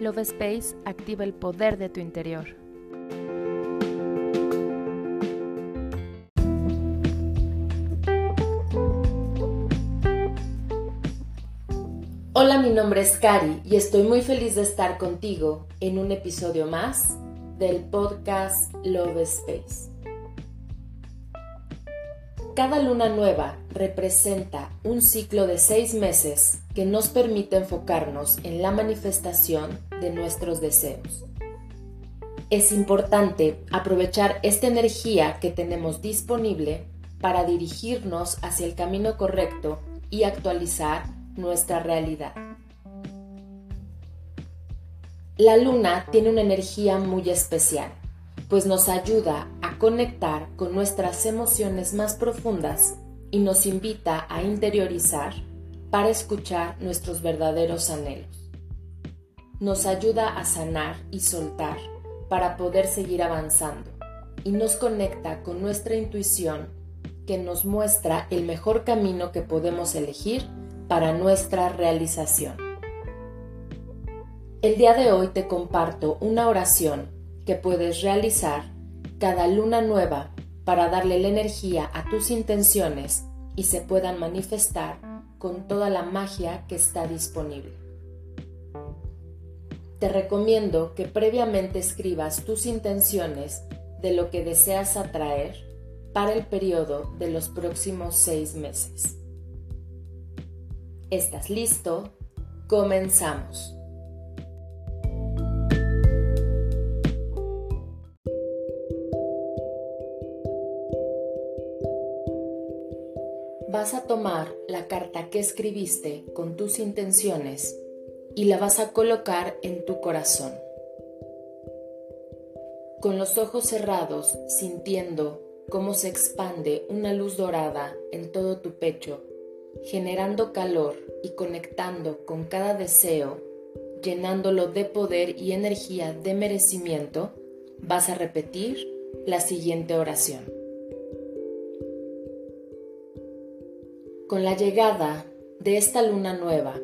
Love Space activa el poder de tu interior. Hola, mi nombre es Cari y estoy muy feliz de estar contigo en un episodio más del podcast Love Space. Cada luna nueva representa un ciclo de seis meses que nos permite enfocarnos en la manifestación de nuestros deseos. Es importante aprovechar esta energía que tenemos disponible para dirigirnos hacia el camino correcto y actualizar nuestra realidad. La luna tiene una energía muy especial, pues nos ayuda conectar con nuestras emociones más profundas y nos invita a interiorizar para escuchar nuestros verdaderos anhelos. Nos ayuda a sanar y soltar para poder seguir avanzando y nos conecta con nuestra intuición que nos muestra el mejor camino que podemos elegir para nuestra realización. El día de hoy te comparto una oración que puedes realizar cada luna nueva para darle la energía a tus intenciones y se puedan manifestar con toda la magia que está disponible. Te recomiendo que previamente escribas tus intenciones de lo que deseas atraer para el periodo de los próximos seis meses. ¿Estás listo? Comenzamos. Vas a tomar la carta que escribiste con tus intenciones y la vas a colocar en tu corazón. Con los ojos cerrados, sintiendo cómo se expande una luz dorada en todo tu pecho, generando calor y conectando con cada deseo, llenándolo de poder y energía de merecimiento, vas a repetir la siguiente oración. Con la llegada de esta luna nueva,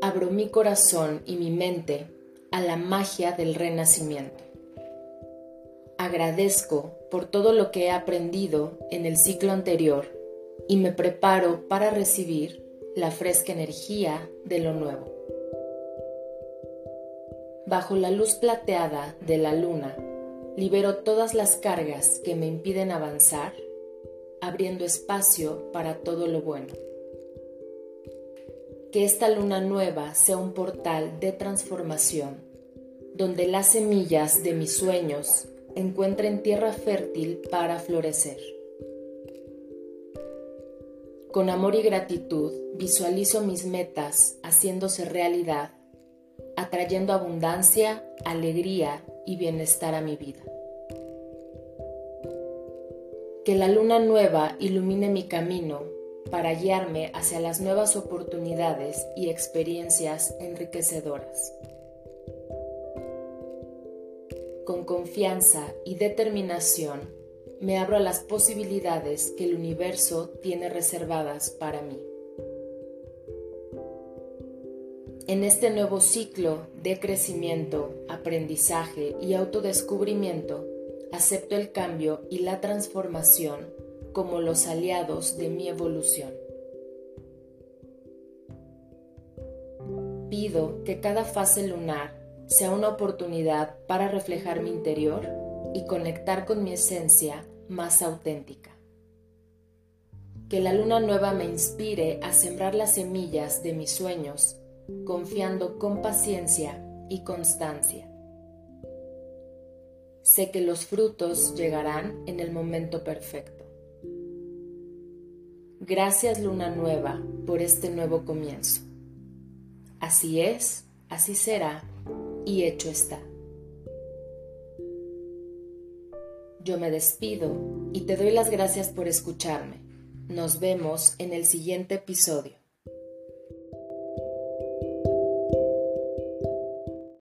abro mi corazón y mi mente a la magia del renacimiento. Agradezco por todo lo que he aprendido en el ciclo anterior y me preparo para recibir la fresca energía de lo nuevo. Bajo la luz plateada de la luna, libero todas las cargas que me impiden avanzar abriendo espacio para todo lo bueno. Que esta luna nueva sea un portal de transformación, donde las semillas de mis sueños encuentren tierra fértil para florecer. Con amor y gratitud visualizo mis metas haciéndose realidad, atrayendo abundancia, alegría y bienestar a mi vida que la luna nueva ilumine mi camino para guiarme hacia las nuevas oportunidades y experiencias enriquecedoras. Con confianza y determinación me abro a las posibilidades que el universo tiene reservadas para mí. En este nuevo ciclo de crecimiento, aprendizaje y autodescubrimiento, acepto el cambio y la transformación como los aliados de mi evolución. Pido que cada fase lunar sea una oportunidad para reflejar mi interior y conectar con mi esencia más auténtica. Que la luna nueva me inspire a sembrar las semillas de mis sueños, confiando con paciencia y constancia sé que los frutos llegarán en el momento perfecto. Gracias Luna Nueva por este nuevo comienzo. Así es, así será y hecho está. Yo me despido y te doy las gracias por escucharme. Nos vemos en el siguiente episodio.